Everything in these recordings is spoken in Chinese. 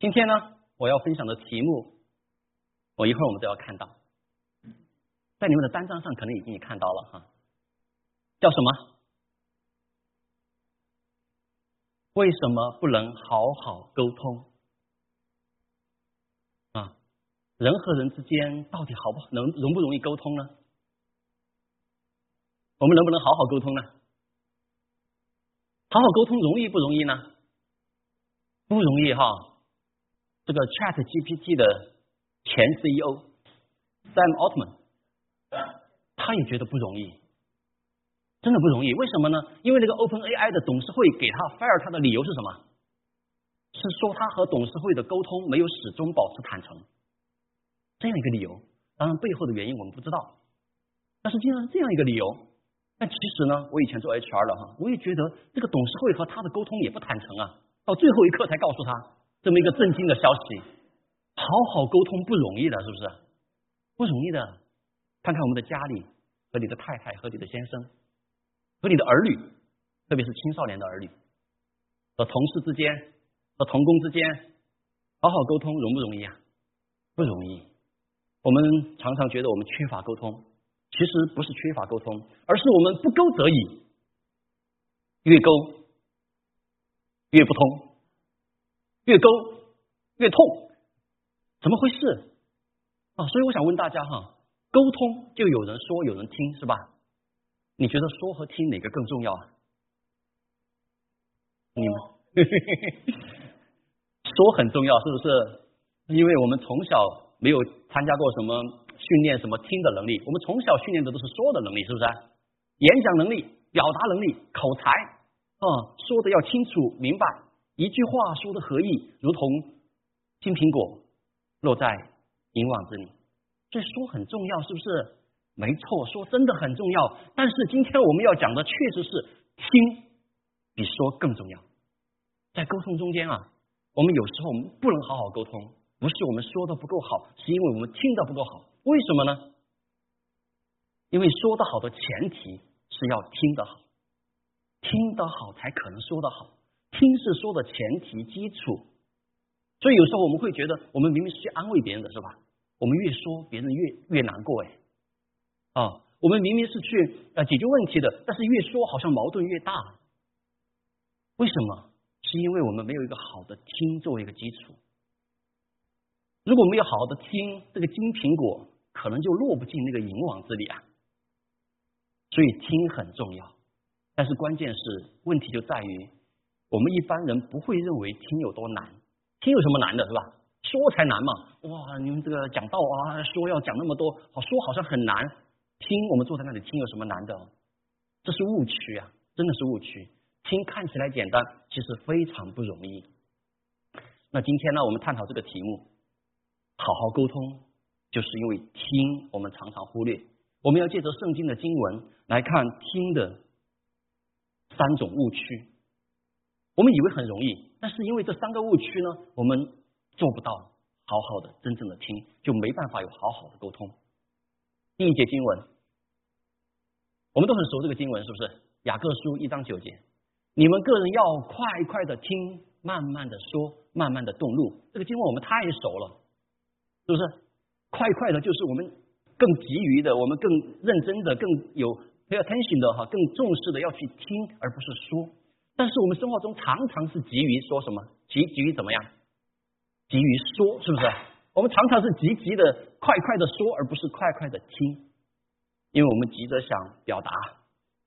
今天呢，我要分享的题目，我一会儿我们都要看到，在你们的单张上可能已经看到了哈，叫什么？为什么不能好好沟通？啊，人和人之间到底好不能容不容易沟通呢？我们能不能好好沟通呢？好好沟通容易不容易呢？不容易哈。这个 Chat GPT 的前 CEO Sam Altman，他也觉得不容易，真的不容易。为什么呢？因为那个 Open AI 的董事会给他 fire 他的理由是什么？是说他和董事会的沟通没有始终保持坦诚，这样一个理由。当然背后的原因我们不知道，但是既然是这样一个理由，但其实呢，我以前做 HR 的哈，我也觉得这个董事会和他的沟通也不坦诚啊，到最后一刻才告诉他。这么一个震惊的消息，好好沟通不容易的，是不是？不容易的。看看我们的家里，和你的太太，和你的先生，和你的儿女，特别是青少年的儿女，和同事之间，和同工之间，好好沟通容不容易啊？不容易。我们常常觉得我们缺乏沟通，其实不是缺乏沟通，而是我们不沟则已，越沟越不通。越勾越痛，怎么回事啊？所以我想问大家哈，沟通就有人说有人听是吧？你觉得说和听哪个更重要啊？你们 说很重要是不是？因为我们从小没有参加过什么训练什么听的能力，我们从小训练的都是说的能力，是不是？演讲能力、表达能力、口才啊，说的要清楚明白。一句话说的合意，如同金苹果落在银网子里。这说很重要，是不是？没错，说真的很重要。但是今天我们要讲的确实是听比说更重要。在沟通中间啊，我们有时候我们不能好好沟通，不是我们说的不够好，是因为我们听的不够好。为什么呢？因为说的好的前提是要听得好，听得好才可能说得好。听是说的前提基础，所以有时候我们会觉得，我们明明是去安慰别人的是吧？我们越说，别人越越难过哎。啊，我们明明是去呃解决问题的，但是越说好像矛盾越大。为什么？是因为我们没有一个好的听作为一个基础。如果没有好好的听，这个金苹果可能就落不进那个银网子里啊。所以听很重要，但是关键是问题就在于。我们一般人不会认为听有多难，听有什么难的，是吧？说才难嘛！哇，你们这个讲道啊，说要讲那么多，好说好像很难。听，我们坐在那里听有什么难的？这是误区啊，真的是误区。听看起来简单，其实非常不容易。那今天呢，我们探讨这个题目，好好沟通，就是因为听我们常常忽略。我们要借着圣经的经文来看听的三种误区。我们以为很容易，但是因为这三个误区呢，我们做不到好好的真正的听，就没办法有好好的沟通。第一节经文，我们都很熟这个经文，是不是？雅各书一章九节，你们个人要快快的听，慢慢的说，慢慢的动怒。这个经文我们太熟了，是不是？快快的，就是我们更急于的，我们更认真的，更有 pay attention 的哈，更重视的要去听，而不是说。但是我们生活中常常是急于说什么，急急于怎么样，急于说，是不是？我们常常是急急的、快快的说，而不是快快的听，因为我们急着想表达，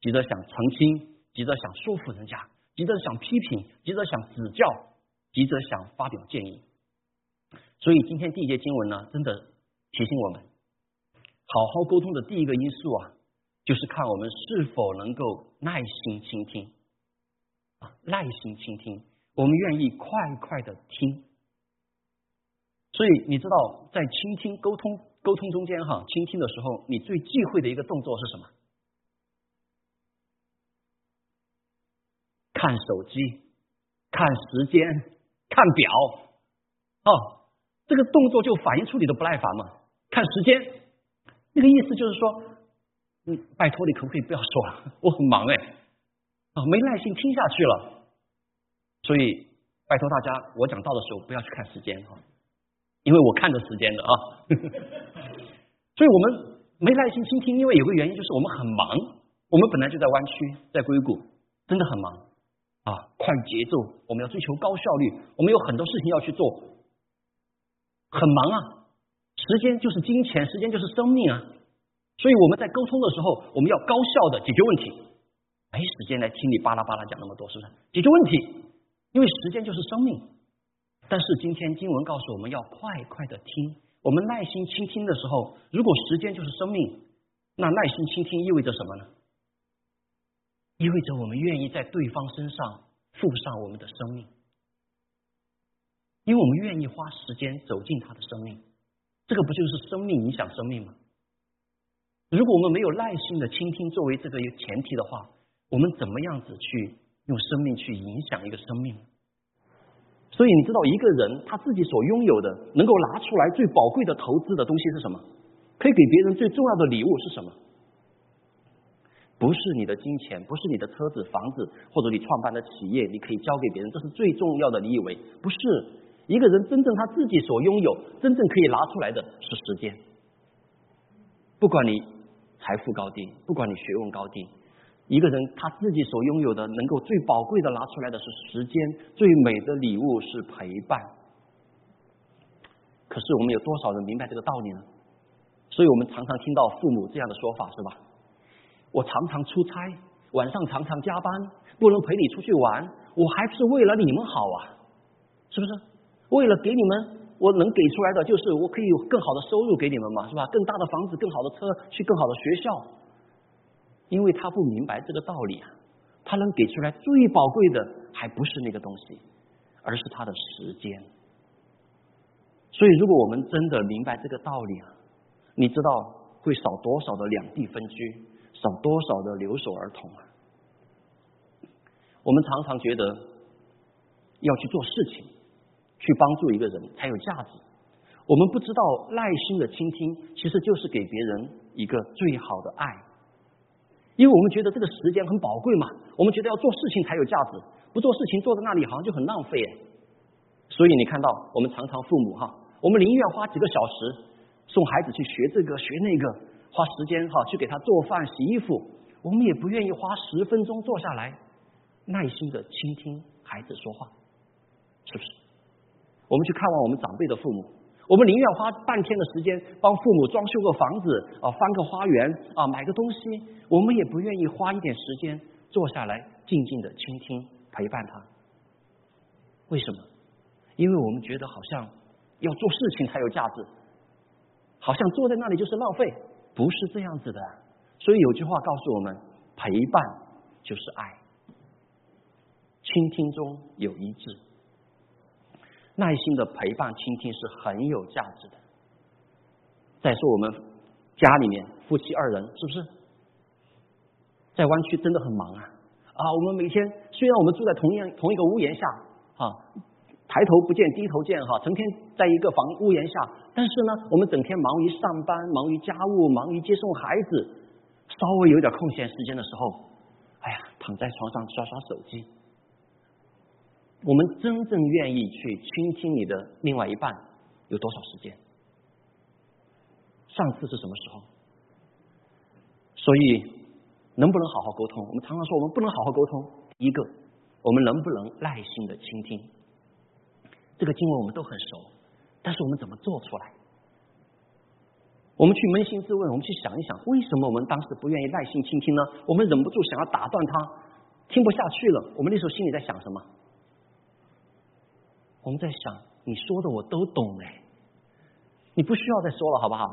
急着想澄清，急着想说服人家，急着想批评，急着想指教，急着想发表建议。所以今天第一节经文呢，真的提醒我们，好好沟通的第一个因素啊，就是看我们是否能够耐心倾听。耐心倾听，我们愿意快快的听。所以你知道，在倾听、沟通、沟通中间哈，倾听的时候，你最忌讳的一个动作是什么？看手机、看时间、看表。哦，这个动作就反映出你的不耐烦嘛。看时间，那个意思就是说，嗯，拜托你可不可以不要说了？我很忙哎。啊，没耐心听下去了，所以拜托大家，我讲道的时候不要去看时间哈，因为我看着时间的啊。所以我们没耐心倾听，因为有个原因就是我们很忙，我们本来就在湾区，在硅谷，真的很忙啊，快节奏，我们要追求高效率，我们有很多事情要去做，很忙啊。时间就是金钱，时间就是生命啊。所以我们在沟通的时候，我们要高效的解决问题，没时间来听你巴拉巴拉讲那么多，是不是？解决问题，因为时间就是生命。但是今天经文告诉我们要快快的听，我们耐心倾听的时候，如果时间就是生命，那耐心倾听意味着什么呢？意味着我们愿意在对方身上付上我们的生命，因为我们愿意花时间走进他的生命，这个不就是生命影响生命吗？如果我们没有耐心的倾听作为这个前提的话，我们怎么样子去用生命去影响一个生命？所以你知道，一个人他自己所拥有的，能够拿出来最宝贵的投资的东西是什么？可以给别人最重要的礼物是什么？不是你的金钱，不是你的车子、房子，或者你创办的企业，你可以交给别人，这是最重要的。你以为不是？一个人真正他自己所拥有，真正可以拿出来的是时间。不管你。财富高低，不管你学问高低，一个人他自己所拥有的，能够最宝贵的拿出来的是时间，最美的礼物是陪伴。可是我们有多少人明白这个道理呢？所以我们常常听到父母这样的说法，是吧？我常常出差，晚上常常加班，不能陪你出去玩，我还是为了你们好啊，是不是？为了给你们。我能给出来的就是我可以有更好的收入给你们嘛，是吧？更大的房子、更好的车，去更好的学校。因为他不明白这个道理啊，他能给出来最宝贵的还不是那个东西，而是他的时间。所以，如果我们真的明白这个道理啊，你知道会少多少的两地分居，少多少的留守儿童啊？我们常常觉得要去做事情。去帮助一个人才有价值。我们不知道耐心的倾听，其实就是给别人一个最好的爱。因为我们觉得这个时间很宝贵嘛，我们觉得要做事情才有价值，不做事情坐在那里好像就很浪费哎。所以你看到我们常常父母哈，我们宁愿花几个小时送孩子去学这个学那个，花时间哈去给他做饭洗衣服，我们也不愿意花十分钟坐下来耐心的倾听孩子说话，是不是？我们去看望我们长辈的父母，我们宁愿花半天的时间帮父母装修个房子啊，翻个花园啊，买个东西，我们也不愿意花一点时间坐下来静静的倾听陪伴他。为什么？因为我们觉得好像要做事情才有价值，好像坐在那里就是浪费，不是这样子的。所以有句话告诉我们：陪伴就是爱，倾听中有一致。耐心的陪伴、倾听是很有价值的。再说我们家里面夫妻二人，是不是在湾区真的很忙啊？啊，我们每天虽然我们住在同样同一个屋檐下啊，抬头不见低头见哈，成天在一个房屋檐下，但是呢，我们整天忙于上班、忙于家务、忙于接送孩子，稍微有点空闲时间的时候，哎呀，躺在床上刷刷手机。我们真正愿意去倾听你的另外一半有多少时间？上次是什么时候？所以能不能好好沟通？我们常常说我们不能好好沟通。一个，我们能不能耐心的倾听？这个经文我们都很熟，但是我们怎么做出来？我们去扪心自问，我们去想一想，为什么我们当时不愿意耐心倾听呢？我们忍不住想要打断他，听不下去了。我们那时候心里在想什么？我们在想，你说的我都懂哎，你不需要再说了，好不好？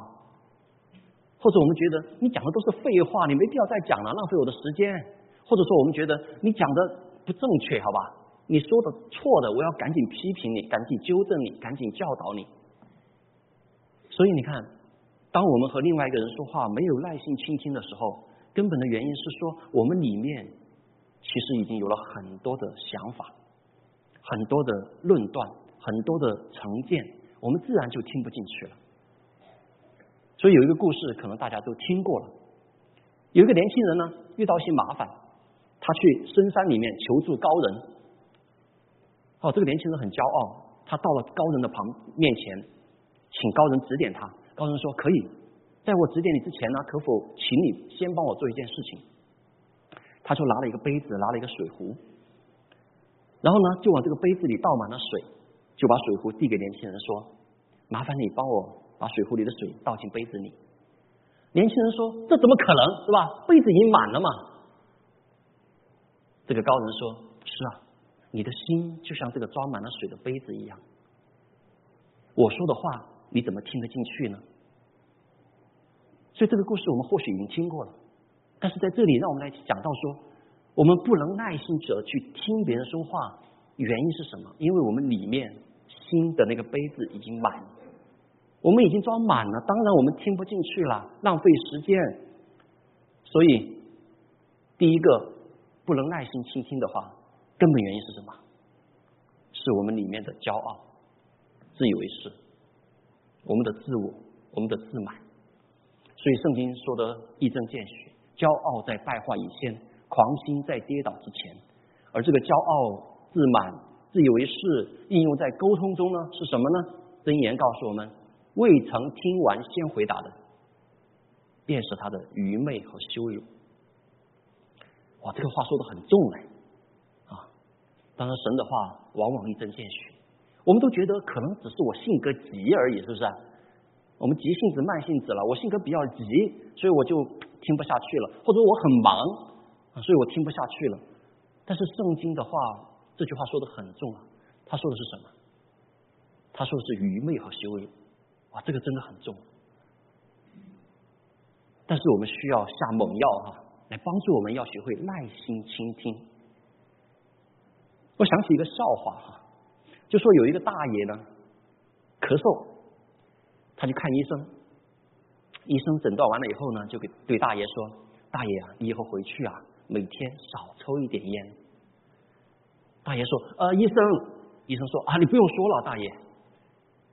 或者我们觉得你讲的都是废话，你没必要再讲了，浪费我的时间。或者说我们觉得你讲的不正确，好吧？你说的错的，我要赶紧批评你，赶紧纠正你，赶紧教导你。所以你看，当我们和另外一个人说话没有耐心倾听的时候，根本的原因是说我们里面其实已经有了很多的想法。很多的论断，很多的成见，我们自然就听不进去了。所以有一个故事，可能大家都听过了。有一个年轻人呢，遇到一些麻烦，他去深山里面求助高人。哦，这个年轻人很骄傲，他到了高人的旁面前，请高人指点他。高人说：“可以，在我指点你之前呢，可否请你先帮我做一件事情？”他就拿了一个杯子，拿了一个水壶，然后呢，就往这个杯子里倒满了水，就把水壶递给年轻人说：“麻烦你帮我把水壶里的水倒进杯子里。”年轻人说：“这怎么可能是吧？杯子已经满了嘛。”这个高人说：“是啊，你的心就像这个装满了水的杯子一样。我说的话你怎么听得进去呢？”所以这个故事我们或许已经听过了，但是在这里让我们来讲到说，我们不能耐心者去听别人说话，原因是什么？因为我们里面心的那个杯子已经满，我们已经装满了，当然我们听不进去了，浪费时间。所以第一个不能耐心倾听的话，根本原因是什么？是我们里面的骄傲、自以为是，我们的自我、我们的自满。所以圣经说的一针见血，骄傲在败坏以前，狂心在跌倒之前。而这个骄傲、自满、自以为是，应用在沟通中呢，是什么呢？箴言告诉我们：未曾听完先回答的，便是他的愚昧和羞辱。哇，这个话说的很重哎啊！当然，神的话往往一针见血。我们都觉得可能只是我性格急而已，是不是？我们急性子、慢性子了。我性格比较急，所以我就听不下去了；或者我很忙，所以我听不下去了。但是圣经的话，这句话说的很重啊。他说的是什么？他说的是愚昧和羞辱。哇，这个真的很重。但是我们需要下猛药哈，来帮助我们要学会耐心倾听。我想起一个笑话哈，就说有一个大爷呢，咳嗽。他去看医生，医生诊断完了以后呢，就给对大爷说：“大爷啊，你以后回去啊，每天少抽一点烟。”大爷说：“呃，医生，医生说啊，你不用说了，大爷，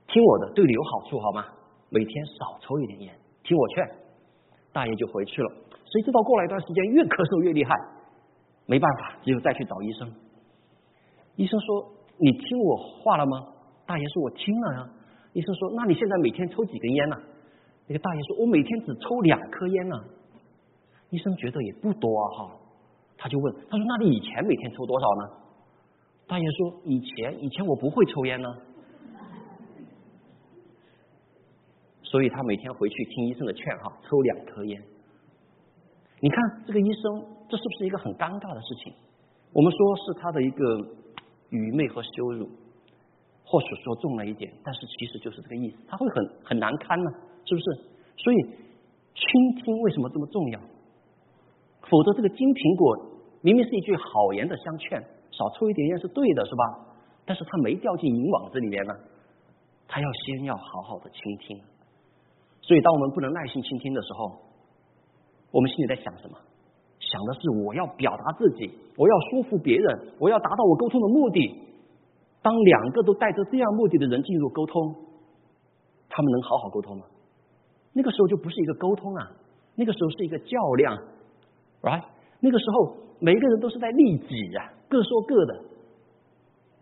听我的，对你有好处好吗？每天少抽一点烟，听我劝。”大爷就回去了。谁知道过了一段时间，越咳嗽越厉害，没办法，只有再去找医生。医生说：“你听我话了吗？”大爷说：“我听了呀。”医生说：“那你现在每天抽几根烟呢？”那个大爷说：“我每天只抽两颗烟呢。”医生觉得也不多啊，哈，他就问：“他说那你以前每天抽多少呢？”大爷说：“以前，以前我不会抽烟呢。”所以他每天回去听医生的劝，哈，抽两颗烟。你看这个医生，这是不是一个很尴尬的事情？我们说是他的一个愚昧和羞辱。或许说重了一点，但是其实就是这个意思，他会很很难堪呢，是不是？所以倾听为什么这么重要？否则这个金苹果明明是一句好言的相劝，少抽一点烟是对的，是吧？但是他没掉进银网子里面呢，他要先要好好的倾听。所以当我们不能耐心倾听的时候，我们心里在想什么？想的是我要表达自己，我要说服别人，我要达到我沟通的目的。当两个都带着这样目的的人进入沟通，他们能好好沟通吗？那个时候就不是一个沟通啊，那个时候是一个较量，right？那个时候每一个人都是在利己呀，各说各的，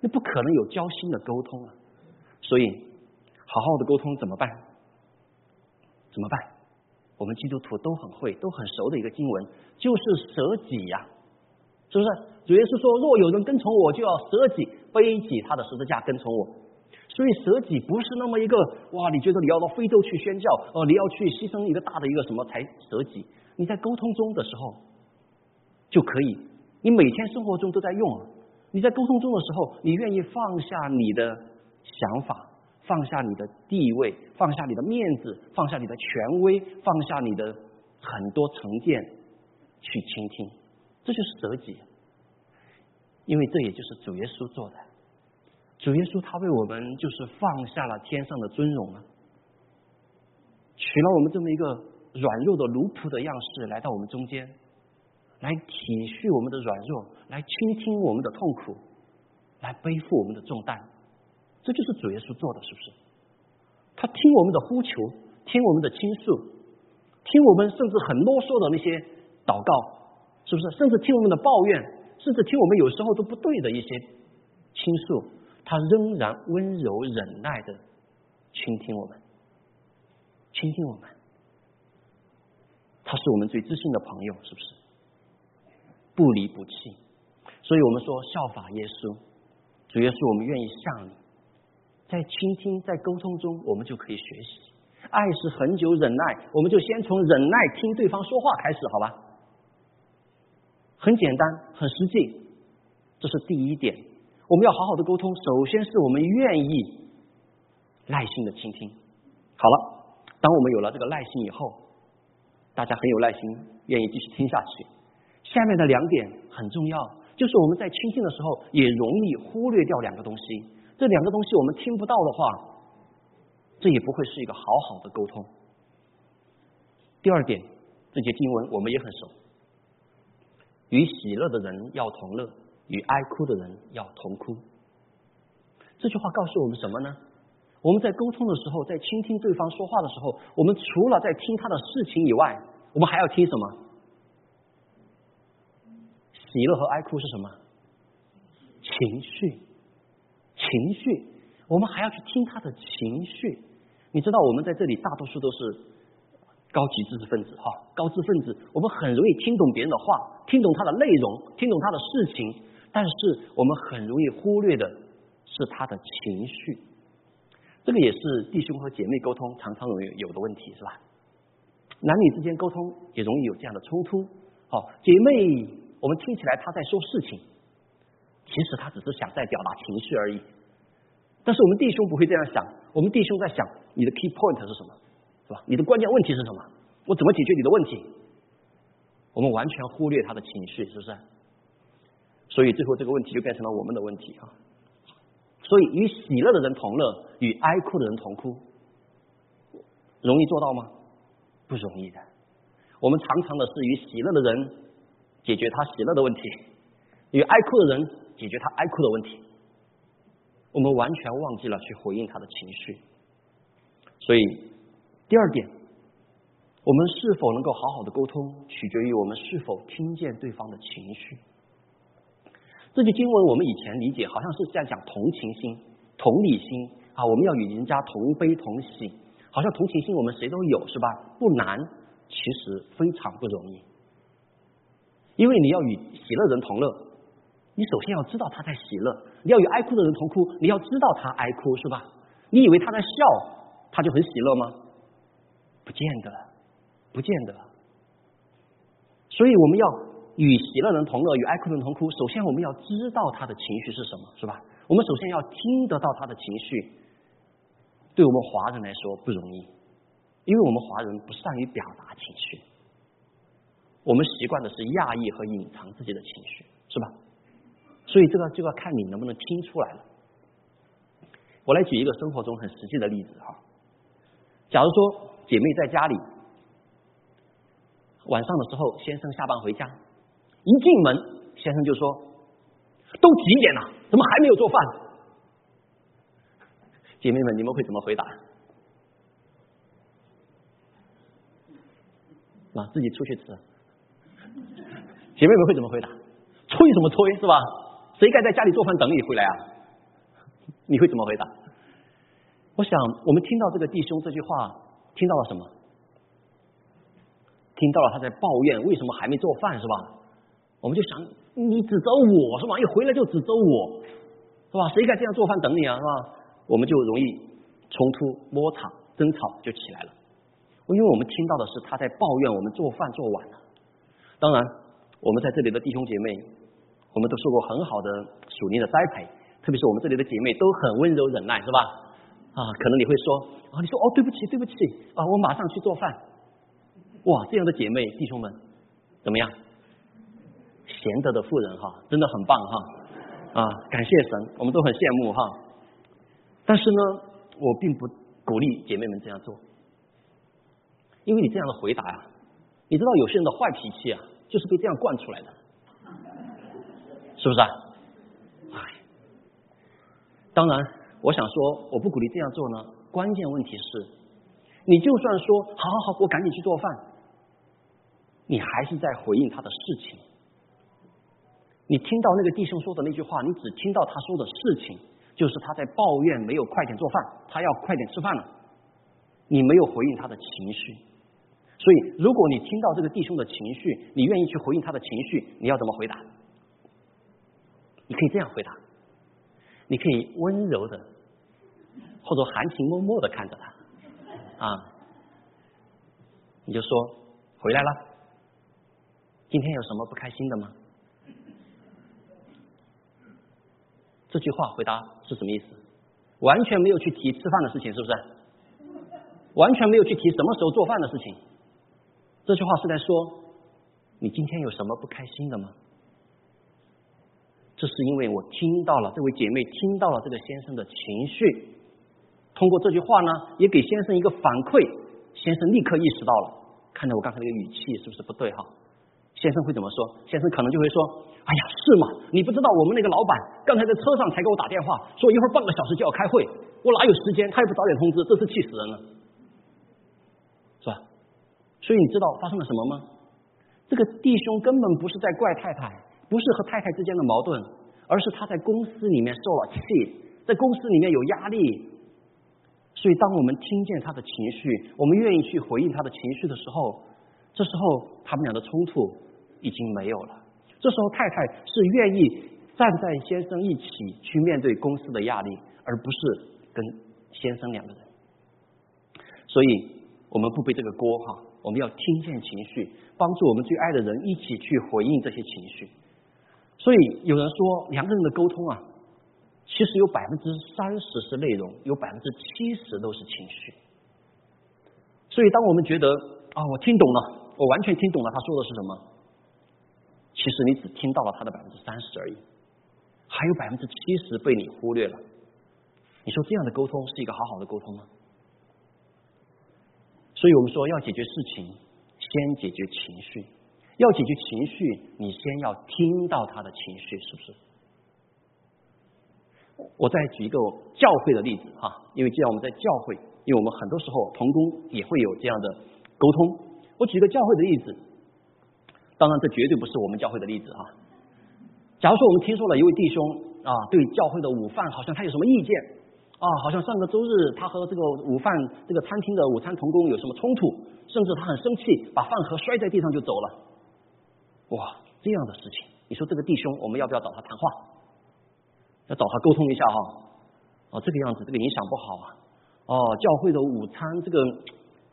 那不可能有交心的沟通啊。所以，好好的沟通怎么办？怎么办？我们基督徒都很会、都很熟的一个经文，就是舍己呀。是不是？主要是说，若有人跟从我，就要舍己，背起他的十字架跟从我。所以舍己不是那么一个哇，你觉得你要到非洲去宣教，哦，你要去牺牲一个大的一个什么才舍己？你在沟通中的时候就可以，你每天生活中都在用。你在沟通中的时候，你愿意放下你的想法，放下你的地位，放下你的面子，放下你的权威，放下你的很多成见，去倾听。这就是舍己，因为这也就是主耶稣做的。主耶稣他为我们就是放下了天上的尊荣啊，取了我们这么一个软弱的奴仆的样式来到我们中间，来体恤我们的软弱，来倾听我们的痛苦，来背负我们的重担。这就是主耶稣做的，是不是？他听我们的呼求，听我们的倾诉，听我们甚至很啰嗦的那些祷告。是不是？甚至听我们的抱怨，甚至听我们有时候都不对的一些倾诉，他仍然温柔忍耐的倾听我们，倾听我们。他是我们最知心的朋友，是不是？不离不弃。所以我们说效法耶稣，主要是我们愿意像你，在倾听、在沟通中，我们就可以学习。爱是很久忍耐，我们就先从忍耐听对方说话开始，好吧？很简单，很实际，这是第一点。我们要好好的沟通，首先是我们愿意耐心的倾听。好了，当我们有了这个耐心以后，大家很有耐心，愿意继续听下去。下面的两点很重要，就是我们在倾听的时候，也容易忽略掉两个东西。这两个东西我们听不到的话，这也不会是一个好好的沟通。第二点，这节经文我们也很熟。与喜乐的人要同乐，与哀哭的人要同哭。这句话告诉我们什么呢？我们在沟通的时候，在倾听对方说话的时候，我们除了在听他的事情以外，我们还要听什么？喜乐和哀哭是什么？情绪，情绪。我们还要去听他的情绪。你知道，我们在这里大多数都是。高级知识分子哈，高知分子，我们很容易听懂别人的话，听懂他的内容，听懂他的事情，但是我们很容易忽略的是他的情绪。这个也是弟兄和姐妹沟通常常容易有的问题，是吧？男女之间沟通也容易有这样的冲突。好，姐妹，我们听起来他在说事情，其实他只是想在表达情绪而已。但是我们弟兄不会这样想，我们弟兄在想你的 key point 是什么？是吧？你的关键问题是什么？我怎么解决你的问题？我们完全忽略他的情绪，是不是？所以最后这个问题就变成了我们的问题啊！所以与喜乐的人同乐，与哀哭的人同哭，容易做到吗？不容易的。我们常常的是与喜乐的人解决他喜乐的问题，与爱哭的人解决他爱哭的问题。我们完全忘记了去回应他的情绪，所以。第二点，我们是否能够好好的沟通，取决于我们是否听见对方的情绪。这句经文我们以前理解好像是在讲同情心、同理心啊，我们要与人家同悲同喜，好像同情心我们谁都有是吧？不难，其实非常不容易，因为你要与喜乐人同乐，你首先要知道他在喜乐；你要与哀哭的人同哭，你要知道他哀哭是吧？你以为他在笑，他就很喜乐吗？不见得，不见得。所以我们要与喜乐人同乐，与哀哭的人同哭。首先，我们要知道他的情绪是什么，是吧？我们首先要听得到他的情绪。对我们华人来说不容易，因为我们华人不善于表达情绪，我们习惯的是压抑和隐藏自己的情绪，是吧？所以这个就要看你能不能听出来了。我来举一个生活中很实际的例子哈，假如说。姐妹在家里，晚上的时候，先生下班回家，一进门，先生就说：“都几点了，怎么还没有做饭？”姐妹们，你们会怎么回答？啊，自己出去吃。姐妹们会怎么回答？催什么催是吧？谁该在家里做饭等你回来啊？你会怎么回答？我想，我们听到这个弟兄这句话。听到了什么？听到了他在抱怨为什么还没做饭是吧？我们就想你指责我是吧？一回来就指责我是吧？谁该这样做饭等你啊是吧？我们就容易冲突、摩擦、争吵就起来了。因为我们听到的是他在抱怨我们做饭做晚了。当然，我们在这里的弟兄姐妹，我们都受过很好的属灵的栽培，特别是我们这里的姐妹都很温柔忍耐是吧？啊，可能你会说。啊，你说哦，对不起，对不起啊，我马上去做饭。哇，这样的姐妹弟兄们怎么样？贤德的妇人哈，真的很棒哈啊！感谢神，我们都很羡慕哈。但是呢，我并不鼓励姐妹们这样做，因为你这样的回答呀，你知道有些人的坏脾气啊，就是被这样惯出来的，是不是啊？哎，当然，我想说，我不鼓励这样做呢。关键问题是，你就算说好好好，我赶紧去做饭，你还是在回应他的事情。你听到那个弟兄说的那句话，你只听到他说的事情，就是他在抱怨没有快点做饭，他要快点吃饭了。你没有回应他的情绪，所以如果你听到这个弟兄的情绪，你愿意去回应他的情绪，你要怎么回答？你可以这样回答，你可以温柔的，或者含情脉脉的看着他，啊，你就说回来了，今天有什么不开心的吗？这句话回答是什么意思？完全没有去提吃饭的事情，是不是？完全没有去提什么时候做饭的事情。这句话是在说，你今天有什么不开心的吗？这是因为我听到了这位姐妹听到了这个先生的情绪，通过这句话呢，也给先生一个反馈。先生立刻意识到了，看着我刚才那个语气是不是不对哈？先生会怎么说？先生可能就会说。哎呀，是吗？你不知道我们那个老板刚才在车上才给我打电话，说一会儿半个小时就要开会，我哪有时间？他也不早点通知，这是气死人了，所以你知道发生了什么吗？这个弟兄根本不是在怪太太，不是和太太之间的矛盾，而是他在公司里面受了气，在公司里面有压力，所以当我们听见他的情绪，我们愿意去回应他的情绪的时候，这时候他们俩的冲突已经没有了。这时候，太太是愿意站在先生一起去面对公司的压力，而不是跟先生两个人。所以，我们不背这个锅哈，我们要听见情绪，帮助我们最爱的人一起去回应这些情绪。所以，有人说两个人的沟通啊，其实有百分之三十是内容，有百分之七十都是情绪。所以，当我们觉得啊，我听懂了，我完全听懂了他说的是什么。其实你只听到了他的百分之三十而已，还有百分之七十被你忽略了。你说这样的沟通是一个好好的沟通吗？所以我们说要解决事情，先解决情绪；要解决情绪，你先要听到他的情绪，是不是？我再举一个教会的例子哈，因为既然我们在教会，因为我们很多时候同工也会有这样的沟通。我举个教会的例子。当然，这绝对不是我们教会的例子啊。假如说我们听说了一位弟兄啊，对教会的午饭好像他有什么意见啊，好像上个周日他和这个午饭这个餐厅的午餐童工有什么冲突，甚至他很生气，把饭盒摔在地上就走了。哇，这样的事情，你说这个弟兄我们要不要找他谈话？要找他沟通一下哈？哦，这个样子，这个影响不好啊。哦，教会的午餐这个。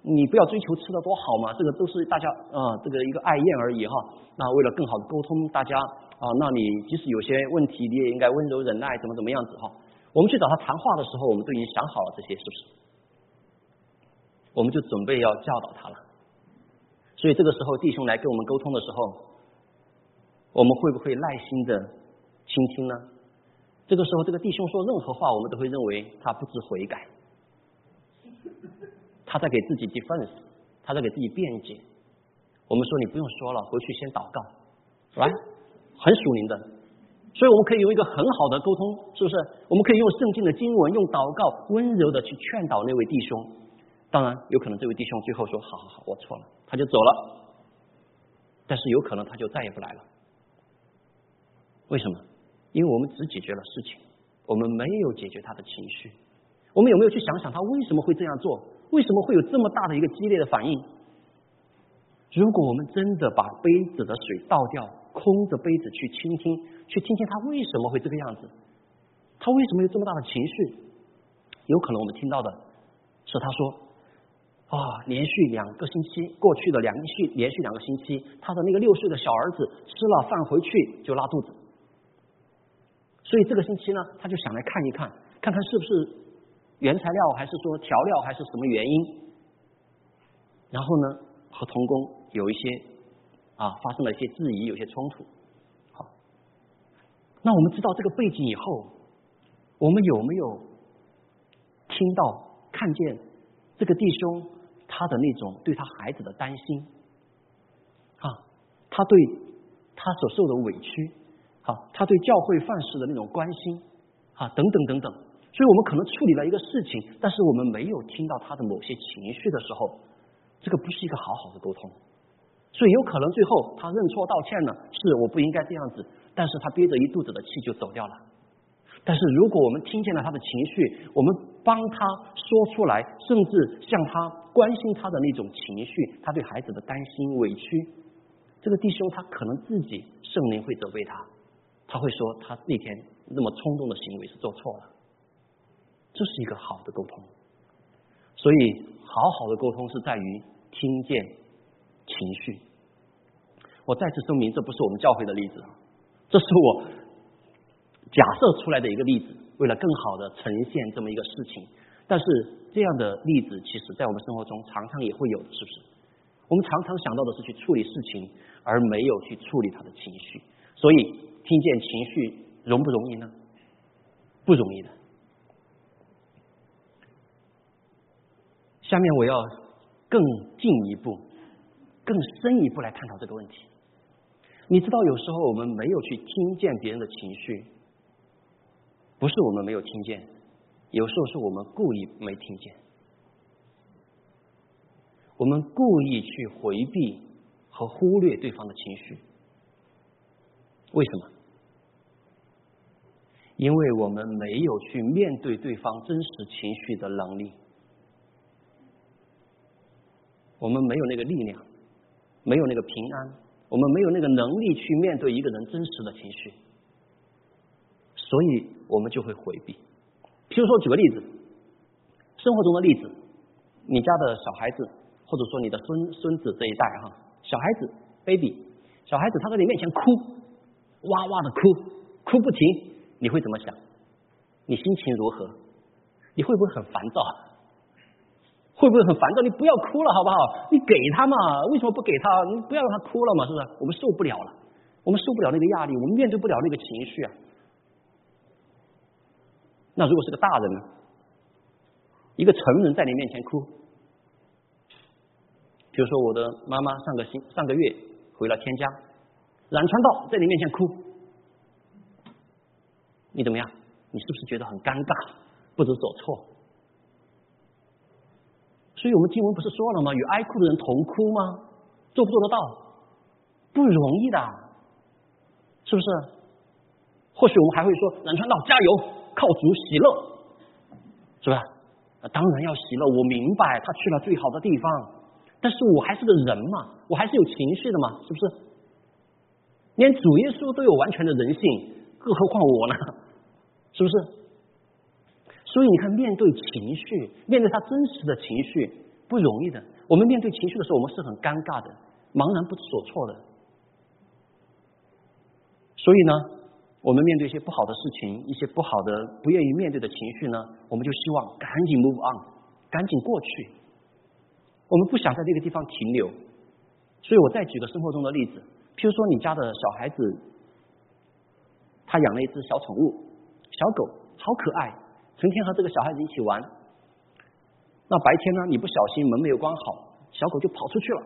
你不要追求吃的多好嘛，这个都是大家啊，这个一个爱宴而已哈。那为了更好的沟通大家啊，那你即使有些问题，你也应该温柔忍耐，怎么怎么样子哈。我们去找他谈话的时候，我们都已经想好了这些，是不是？我们就准备要教导他了。所以这个时候弟兄来跟我们沟通的时候，我们会不会耐心的倾听呢？这个时候这个弟兄说任何话，我们都会认为他不知悔改。他在给自己 defense，他在给自己辩解。我们说你不用说了，回去先祷告，right？很属灵的，所以我们可以用一个很好的沟通，是不是？我们可以用圣经的经文，用祷告温柔的去劝导那位弟兄。当然，有可能这位弟兄最后说：“好好好，我错了。”他就走了。但是有可能他就再也不来了。为什么？因为我们只解决了事情，我们没有解决他的情绪。我们有没有去想想他为什么会这样做？为什么会有这么大的一个激烈的反应？如果我们真的把杯子的水倒掉，空着杯子去倾听，去听听他为什么会这个样子，他为什么有这么大的情绪？有可能我们听到的是他说：“啊，连续两个星期过去的两续连续两个星期，他的那个六岁的小儿子吃了饭回去就拉肚子，所以这个星期呢，他就想来看一看，看看是不是。”原材料还是说调料还是什么原因？然后呢，和童工有一些啊发生了一些质疑，有些冲突。那我们知道这个背景以后，我们有没有听到看见这个弟兄他的那种对他孩子的担心啊？他对他所受的委屈啊？他对教会范式的那种关心啊？等等等等。所以我们可能处理了一个事情，但是我们没有听到他的某些情绪的时候，这个不是一个好好的沟通。所以有可能最后他认错道歉了，是我不应该这样子，但是他憋着一肚子的气就走掉了。但是如果我们听见了他的情绪，我们帮他说出来，甚至向他关心他的那种情绪，他对孩子的担心、委屈，这个弟兄他可能自己圣灵会责备他，他会说他那天那么冲动的行为是做错了。这是一个好的沟通，所以好好的沟通是在于听见情绪。我再次声明，这不是我们教会的例子，这是我。假设出来的一个例子，为了更好的呈现这么一个事情，但是这样的例子，其实在我们生活中常常也会有，是不是？我们常常想到的是去处理事情，而没有去处理他的情绪。所以，听见情绪容不容易呢？不容易的。下面我要更进一步、更深一步来探讨这个问题。你知道，有时候我们没有去听见别人的情绪。不是我们没有听见，有时候是我们故意没听见，我们故意去回避和忽略对方的情绪，为什么？因为我们没有去面对对方真实情绪的能力，我们没有那个力量，没有那个平安，我们没有那个能力去面对一个人真实的情绪。所以我们就会回避。譬如说，举个例子，生活中的例子，你家的小孩子，或者说你的孙孙子这一代哈，小孩子 baby，小孩子他在你面前哭，哇哇的哭，哭不停，你会怎么想？你心情如何？你会不会很烦躁？会不会很烦躁？你不要哭了好不好？你给他嘛？为什么不给他？你不要让他哭了嘛？是不是？我们受不了了，我们受不了那个压力，我们面对不了那个情绪啊。那如果是个大人呢？一个成人在你面前哭，比如说我的妈妈上个星上个月回了天家，冉川道在你面前哭，你怎么样？你是不是觉得很尴尬，不知所措？所以我们经文不是说了吗？与爱哭的人同哭吗？做不做得到？不容易的，是不是？或许我们还会说南川道加油。靠主喜乐，是吧？当然要喜乐。我明白他去了最好的地方，但是我还是个人嘛，我还是有情绪的嘛，是不是？连主耶稣都有完全的人性，更何况我呢？是不是？所以你看，面对情绪，面对他真实的情绪不容易的。我们面对情绪的时候，我们是很尴尬的，茫然不知所措的。所以呢？我们面对一些不好的事情，一些不好的、不愿意面对的情绪呢，我们就希望赶紧 move on，赶紧过去。我们不想在这个地方停留。所以我再举个生活中的例子，譬如说你家的小孩子，他养了一只小宠物小狗，好可爱，成天和这个小孩子一起玩。那白天呢，你不小心门没有关好，小狗就跑出去了，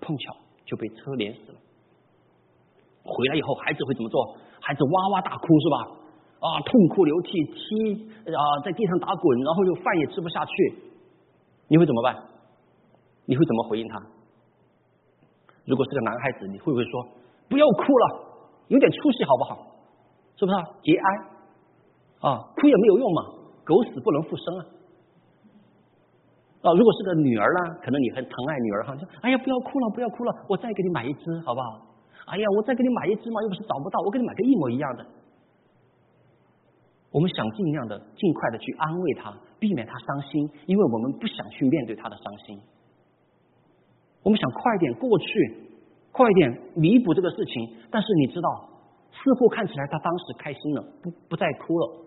碰巧就被车碾死了。回来以后，孩子会怎么做？孩子哇哇大哭是吧？啊，痛哭流涕，踢啊，在地上打滚，然后就饭也吃不下去。你会怎么办？你会怎么回应他？如果是个男孩子，你会不会说不要哭了，有点出息好不好？是不是？节哀啊，哭也没有用嘛，狗死不能复生啊。啊，如果是个女儿呢，可能你很疼爱女儿哈，说哎呀不要哭了，不要哭了，我再给你买一只好不好？哎呀，我再给你买一只嘛，又不是找不到，我给你买个一模一样的。我们想尽量的、尽快的去安慰他，避免他伤心，因为我们不想去面对他的伤心。我们想快点过去，快点弥补这个事情。但是你知道，似乎看起来他当时开心了，不不再哭了，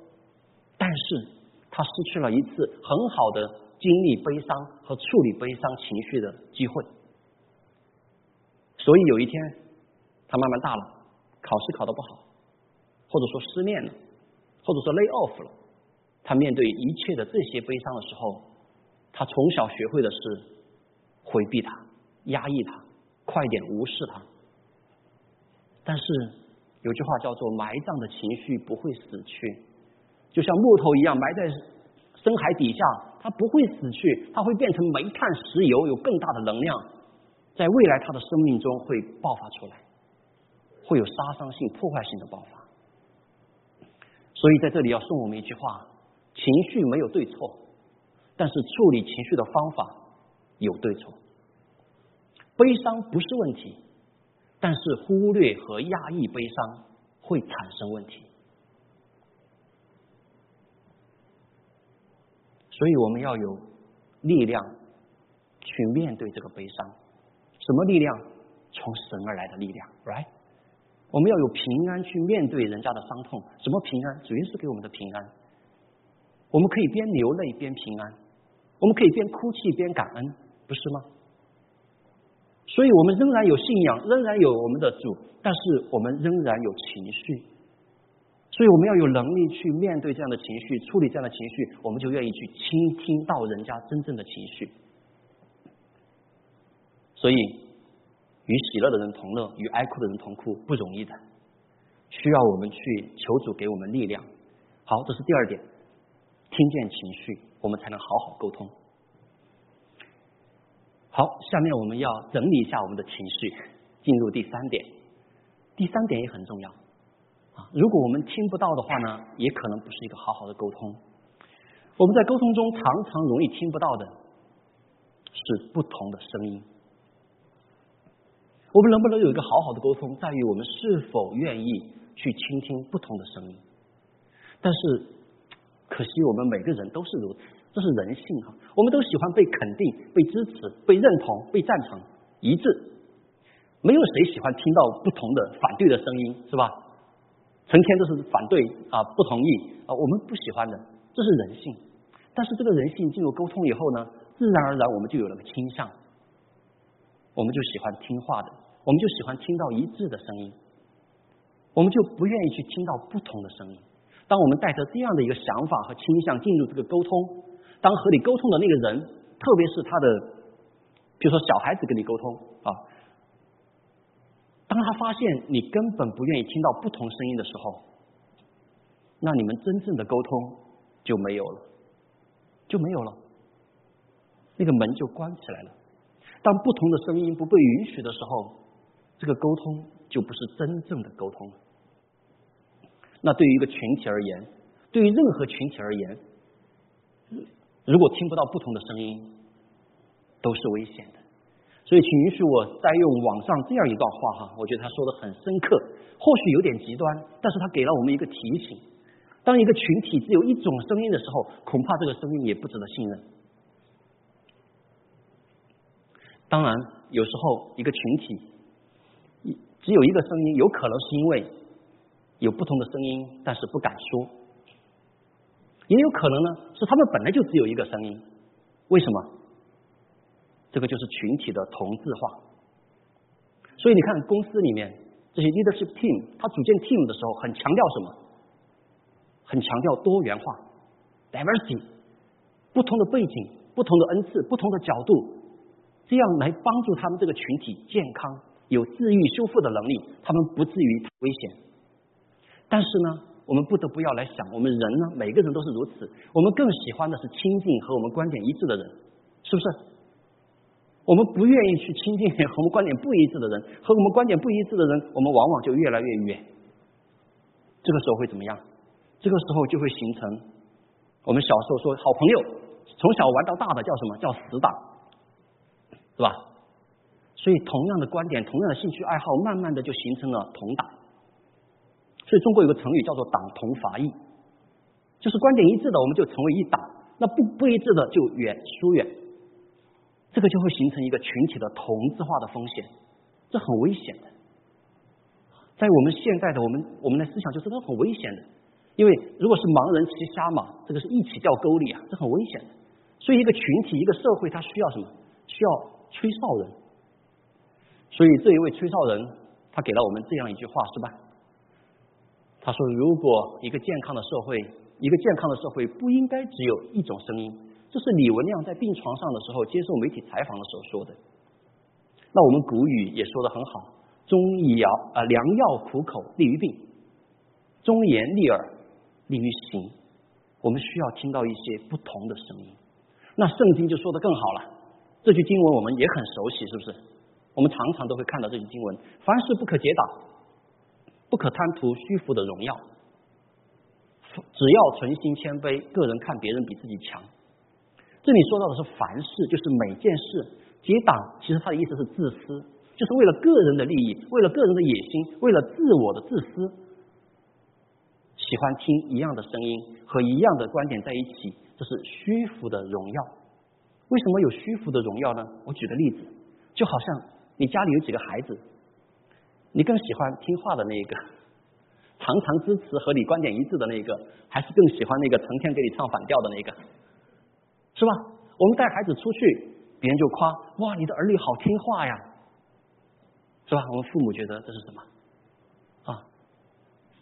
但是他失去了一次很好的经历悲伤和处理悲伤情绪的机会。所以有一天。他慢慢大了，考试考得不好，或者说失恋了，或者说 lay off 了。他面对一切的这些悲伤的时候，他从小学会的是回避他、压抑他、快点无视他。但是有句话叫做“埋葬的情绪不会死去”，就像木头一样埋在深海底下，它不会死去，它会变成煤炭、石油，有更大的能量，在未来它的生命中会爆发出来。会有杀伤性、破坏性的爆发。所以在这里要送我们一句话：情绪没有对错，但是处理情绪的方法有对错。悲伤不是问题，但是忽略和压抑悲伤会产生问题。所以我们要有力量去面对这个悲伤。什么力量？从神而来的力量，right？我们要有平安去面对人家的伤痛。什么平安？主耶稣给我们的平安。我们可以边流泪边平安，我们可以边哭泣边感恩，不是吗？所以我们仍然有信仰，仍然有我们的主，但是我们仍然有情绪。所以我们要有能力去面对这样的情绪，处理这样的情绪，我们就愿意去倾听到人家真正的情绪。所以，与喜乐的人同乐，与哀哭的人同哭，不容易的，需要我们去求主给我们力量。好，这是第二点，听见情绪，我们才能好好沟通。好，下面我们要整理一下我们的情绪，进入第三点。第三点也很重要如果我们听不到的话呢，也可能不是一个好好的沟通。我们在沟通中常常容易听不到的是不同的声音。我们能不能有一个好好的沟通，在于我们是否愿意去倾听不同的声音。但是，可惜我们每个人都是如此，这是人性啊！我们都喜欢被肯定、被支持、被认同、被赞成、一致。没有谁喜欢听到不同的反对的声音，是吧？成天都是反对啊，不同意啊，我们不喜欢的，这是人性。但是这个人性进入沟通以后呢，自然而然我们就有了个倾向。我们就喜欢听话的，我们就喜欢听到一致的声音，我们就不愿意去听到不同的声音。当我们带着这样的一个想法和倾向进入这个沟通，当和你沟通的那个人，特别是他的，比如说小孩子跟你沟通啊，当他发现你根本不愿意听到不同声音的时候，那你们真正的沟通就没有了，就没有了，那个门就关起来了。当不同的声音不被允许的时候，这个沟通就不是真正的沟通。那对于一个群体而言，对于任何群体而言，如果听不到不同的声音，都是危险的。所以，请允许我再用网上这样一段话哈，我觉得他说的很深刻，或许有点极端，但是他给了我们一个提醒：当一个群体只有一种声音的时候，恐怕这个声音也不值得信任。当然，有时候一个群体一只有一个声音，有可能是因为有不同的声音，但是不敢说；也有可能呢，是他们本来就只有一个声音。为什么？这个就是群体的同质化。所以你看，公司里面这些 leadership team，他组建 team 的时候，很强调什么？很强调多元化 （diversity），不同的背景、不同的恩赐、不同的角度。这样来帮助他们这个群体健康，有治愈修复的能力，他们不至于危险。但是呢，我们不得不要来想，我们人呢，每个人都是如此，我们更喜欢的是亲近和我们观点一致的人，是不是？我们不愿意去亲近和我们观点不一致的人，和我们观点不一致的人，我们往往就越来越远。这个时候会怎么样？这个时候就会形成我们小时候说好朋友，从小玩到大的叫什么叫死党。是吧？所以同样的观点，同样的兴趣爱好，慢慢的就形成了同党。所以中国有个成语叫做“党同伐异”，就是观点一致的我们就成为一党，那不不一致的就远疏远。这个就会形成一个群体的同质化的风险，这很危险的。在我们现在的我们我们的思想就是这很危险的，因为如果是盲人骑瞎马，这个是一起掉沟里啊，这很危险的。所以一个群体一个社会它需要什么？需要。吹哨人，所以这一位吹哨人，他给了我们这样一句话，是吧？他说：“如果一个健康的社会，一个健康的社会不应该只有一种声音。”这是李文亮在病床上的时候接受媒体采访的时候说的。那我们古语也说的很好：“中药啊，良药苦口利于病，忠言逆耳利于行。”我们需要听到一些不同的声音。那圣经就说的更好了。这句经文我们也很熟悉，是不是？我们常常都会看到这句经文：凡事不可结党，不可贪图虚浮的荣耀；只要存心谦卑，个人看别人比自己强。这里说到的是凡事，就是每件事。结党其实他的意思是自私，就是为了个人的利益，为了个人的野心，为了自我的自私，喜欢听一样的声音和一样的观点在一起，这是虚浮的荣耀。为什么有虚浮的荣耀呢？我举个例子，就好像你家里有几个孩子，你更喜欢听话的那一个，常常支持和你观点一致的那一个，还是更喜欢那个成天给你唱反调的那个？是吧？我们带孩子出去，别人就夸哇，你的儿女好听话呀，是吧？我们父母觉得这是什么啊？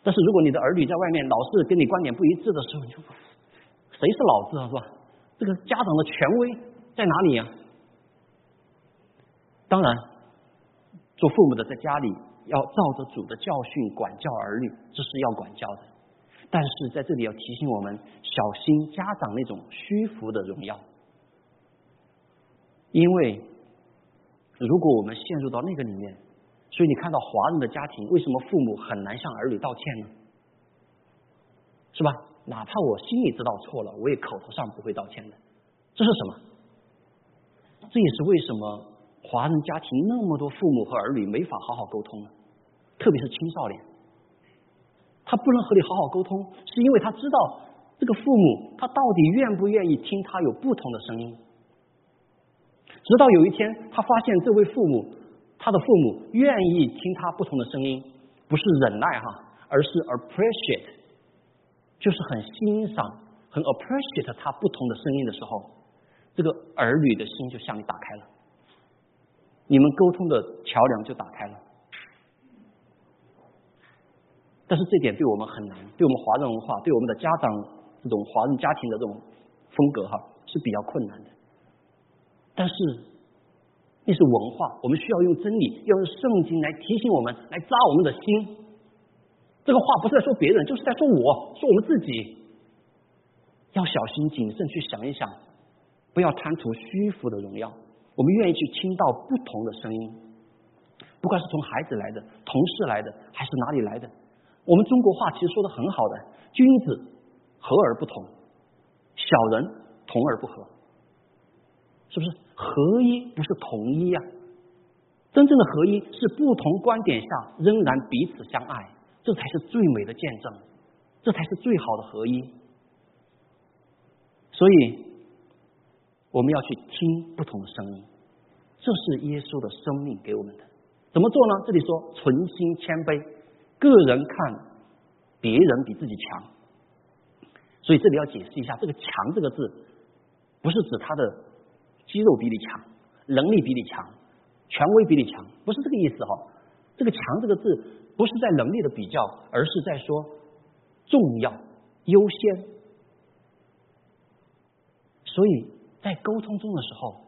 但是如果你的儿女在外面老是跟你观点不一致的时候，你就谁是老子啊？是吧？这个家长的权威在哪里呀？当然，做父母的在家里要照着主的教训管教儿女，这是要管教的。但是在这里要提醒我们小心家长那种虚浮的荣耀，因为如果我们陷入到那个里面，所以你看到华人的家庭为什么父母很难向儿女道歉呢？是吧？哪怕我心里知道错了，我也口头上不会道歉的。这是什么？这也是为什么华人家庭那么多父母和儿女没法好好沟通呢？特别是青少年。他不能和你好好沟通，是因为他知道这个父母他到底愿不愿意听他有不同的声音。直到有一天，他发现这位父母，他的父母愿意听他不同的声音，不是忍耐哈，而是 appreciate，就是很欣赏、很 appreciate 他不同的声音的时候，这个儿女的心就向你打开了，你们沟通的桥梁就打开了。但是这点对我们很难，对我们华人文化，对我们的家长这种华人家庭的这种风格哈是比较困难的。但是那是文化，我们需要用真理，要用圣经来提醒我们，来扎我们的心。这个话不是在说别人，就是在说我，说我们自己。要小心谨慎去想一想，不要贪图虚浮的荣耀。我们愿意去听到不同的声音，不管是从孩子来的、同事来的，还是哪里来的。我们中国话其实说的很好的，君子和而不同，小人同而不和，是不是？合一不是统一呀，真正的合一是不同观点下仍然彼此相爱，这才是最美的见证，这才是最好的合一。所以我们要去听不同的声音，这是耶稣的生命给我们的。怎么做呢？这里说存心谦卑。个人看别人比自己强，所以这里要解释一下，这个“强”这个字不是指他的肌肉比你强、能力比你强、权威比你强，不是这个意思哈。这个“强”这个字不是在能力的比较，而是在说重要、优先。所以在沟通中的时候，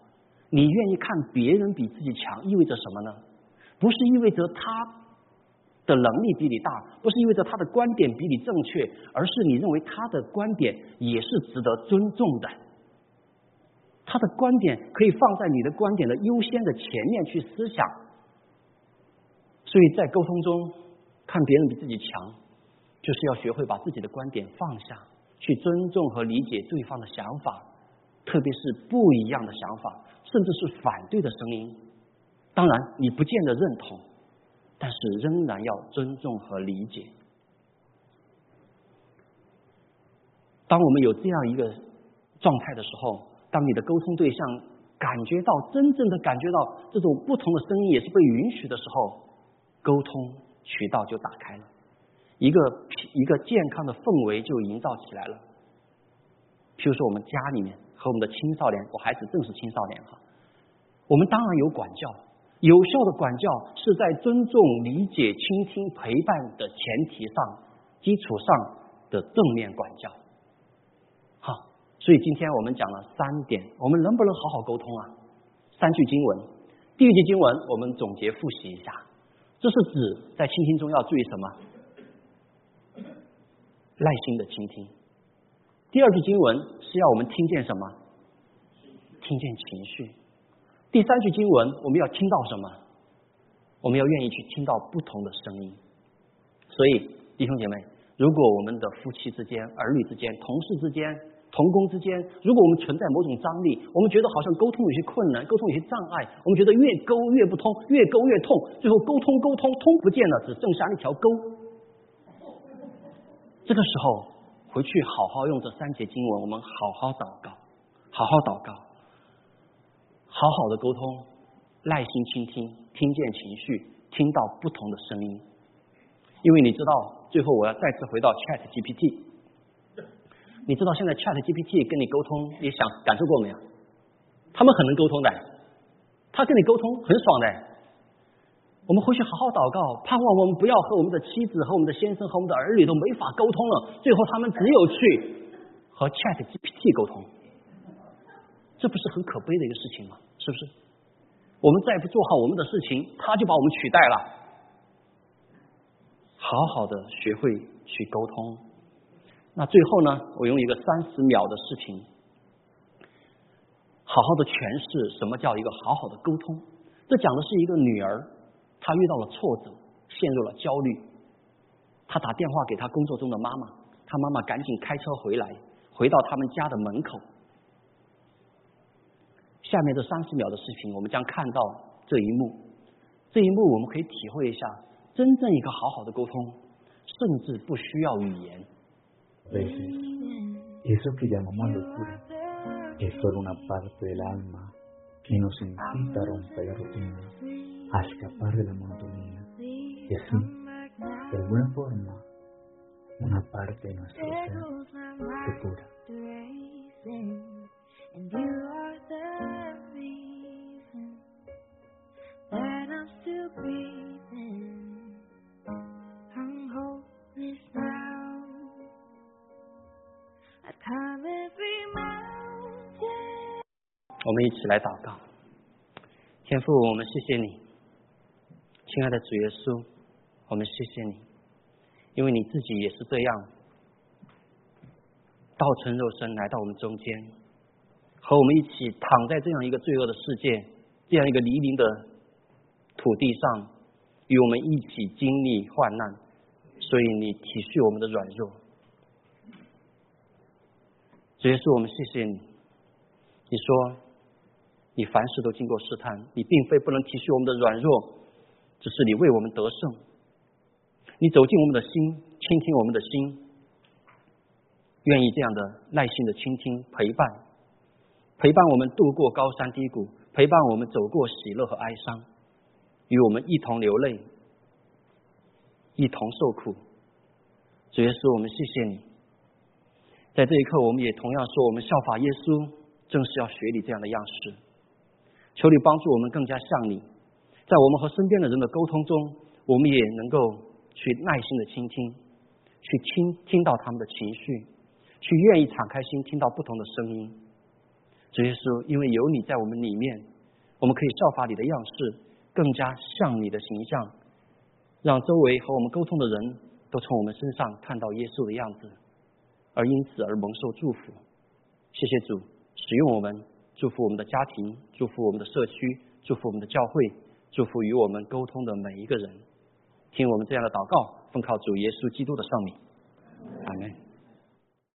你愿意看别人比自己强，意味着什么呢？不是意味着他。的能力比你大，不是意味着他的观点比你正确，而是你认为他的观点也是值得尊重的。他的观点可以放在你的观点的优先的前面去思想。所以在沟通中，看别人比自己强，就是要学会把自己的观点放下，去尊重和理解对方的想法，特别是不一样的想法，甚至是反对的声音。当然，你不见得认同。但是仍然要尊重和理解。当我们有这样一个状态的时候，当你的沟通对象感觉到真正的感觉到这种不同的声音也是被允许的时候，沟通渠道就打开了，一个一个健康的氛围就营造起来了。譬如说，我们家里面和我们的青少年，我孩子正是青少年哈，我们当然有管教。有效的管教是在尊重、理解、倾听、陪伴的前提上、基础上的正面管教。好，所以今天我们讲了三点，我们能不能好好沟通啊？三句经文，第一句经文我们总结复习一下，这是指在倾听中要注意什么？耐心的倾听。第二句经文是要我们听见什么？听见情绪。第三句经文，我们要听到什么？我们要愿意去听到不同的声音。所以，弟兄姐妹，如果我们的夫妻之间、儿女之间、同事之间、同工之间，如果我们存在某种张力，我们觉得好像沟通有些困难，沟通有些障碍，我们觉得越沟越不通，越沟越痛，最后沟通沟通通不见了，只剩下一条沟。这个时候回去好好用这三节经文，我们好好祷告，好好祷告，好好的沟通，耐心倾听，听见情绪，听到不同的声音，因为你知道。最后，我要再次回到 Chat GPT。你知道现在 Chat GPT 跟你沟通，你想感受过没有？他们很能沟通的，他跟你沟通很爽的。我们回去好好祷告，盼望我们不要和我们的妻子、和我们的先生、和我们的儿女都没法沟通了。最后，他们只有去和 Chat GPT 沟通，这不是很可悲的一个事情吗？是不是？我们再不做好我们的事情，他就把我们取代了。好好的学会去沟通。那最后呢？我用一个三十秒的视频，好好的诠释什么叫一个好好的沟通。这讲的是一个女儿，她遇到了挫折，陷入了焦虑。她打电话给她工作中的妈妈，她妈妈赶紧开车回来，回到他们家的门口。下面这三十秒的视频，我们将看到这一幕。这一幕我们可以体会一下。真正一个好好的沟通，甚至不需要语言。Eso que llamamos locura es solo una parte del alma que nos incita a romper la rutina, a escapar de la monotonía. Y así, de alguna forma, una parte de nuestro ser se cura. And you are the reason that i'm still breathing. I'm holding you down at time every my day 我们一起来祷告，天父，我们谢谢你，亲爱的主耶稣，我们谢谢你，因为你自己也是这样，道成肉身来到我们中间。和我们一起躺在这样一个罪恶的世界，这样一个泥泞的土地上，与我们一起经历患难，所以你体恤我们的软弱。主耶稣，我们谢谢你。你说，你凡事都经过试探，你并非不能体恤我们的软弱，只是你为我们得胜。你走进我们的心，倾听我们的心，愿意这样的耐心的倾听陪伴，陪伴我们度过高山低谷，陪伴我们走过喜乐和哀伤，与我们一同流泪，一同受苦。主耶稣，我们谢谢你。在这一刻，我们也同样说，我们效法耶稣，正是要学你这样的样式。求你帮助我们更加像你，在我们和身边的人的沟通中，我们也能够去耐心的倾听，去听听到他们的情绪，去愿意敞开心听到不同的声音。主耶稣，因为有你在我们里面，我们可以效法你的样式，更加像你的形象，让周围和我们沟通的人都从我们身上看到耶稣的样子。而因此而蒙受祝福，谢谢主使用我们，祝福我们的家庭，祝福我们的社区，祝福我们的教会，祝福与我们沟通的每一个人。听我们这样的祷告，奉靠主耶稣基督的圣名，阿门。